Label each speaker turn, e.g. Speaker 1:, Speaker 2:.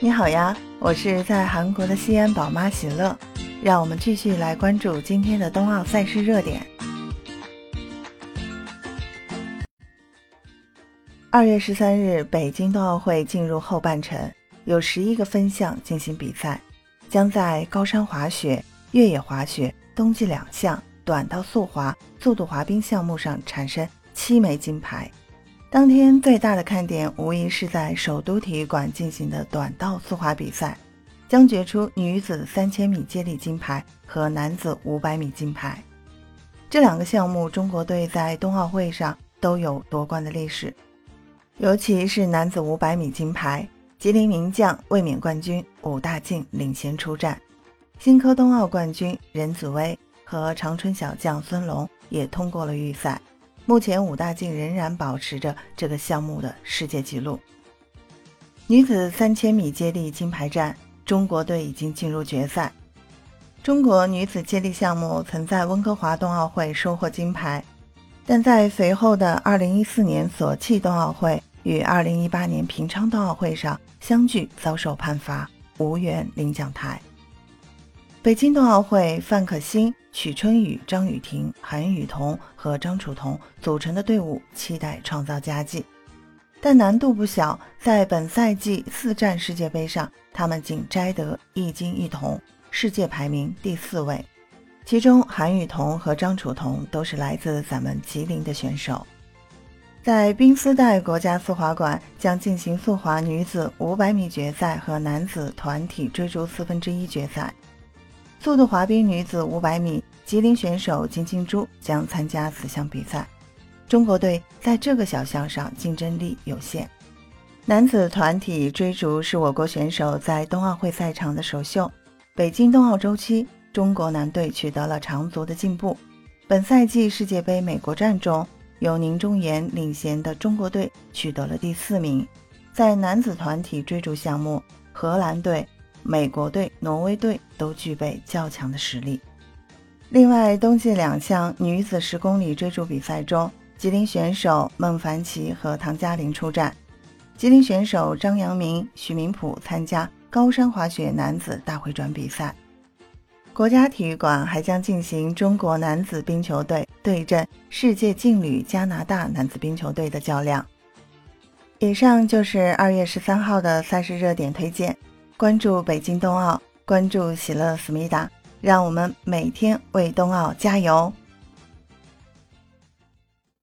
Speaker 1: 你好呀，我是在韩国的西安宝妈喜乐，让我们继续来关注今天的冬奥赛事热点。二月十三日，北京冬奥会进入后半程，有十一个分项进行比赛，将在高山滑雪、越野滑雪、冬季两项、短道速滑、速度滑冰项目上产生七枚金牌。当天最大的看点无疑是在首都体育馆进行的短道速滑比赛，将决出女子三千米接力金牌和男子五百米金牌。这两个项目，中国队在冬奥会上都有夺冠的历史。尤其是男子五百米金牌，吉林名将、卫冕冠军武大靖领衔出战，新科冬奥冠军任子威和长春小将孙龙也通过了预赛。目前，武大靖仍然保持着这个项目的世界纪录。女子三千米接力金牌战，中国队已经进入决赛。中国女子接力项目曾在温哥华冬奥会收获金牌，但在随后的2014年索契冬奥会与2018年平昌冬奥会上相继遭受判罚，无缘领奖台。北京冬奥会，范可新、曲春雨、张雨婷、韩雨桐和张楚彤组成的队伍期待创造佳绩，但难度不小。在本赛季四站世界杯上，他们仅摘得一金一铜，世界排名第四位。其中，韩雨桐和张楚彤都是来自咱们吉林的选手。在冰丝带国家速滑馆将进行速滑女子500米决赛和男子团体追逐四分之一决赛。速度滑冰女子500米，吉林选手金金珠将参加此项比赛。中国队在这个小项上竞争力有限。男子团体追逐是我国选手在冬奥会赛场的首秀。北京冬奥周期，中国男队取得了长足的进步。本赛季世界杯美国站中，由宁忠岩领衔的中国队取得了第四名。在男子团体追逐项目，荷兰队。美国队、挪威队都具备较强的实力。另外，冬季两项女子十公里追逐比赛中，吉林选手孟凡奇和唐嘉玲出战。吉林选手张阳明、许明普参加高山滑雪男子大回转比赛。国家体育馆还将进行中国男子冰球队对阵世界劲旅加拿大男子冰球队的较量。以上就是二月十三号的赛事热点推荐。关注北京冬奥，关注喜乐思密达，让我们每天为冬奥加油。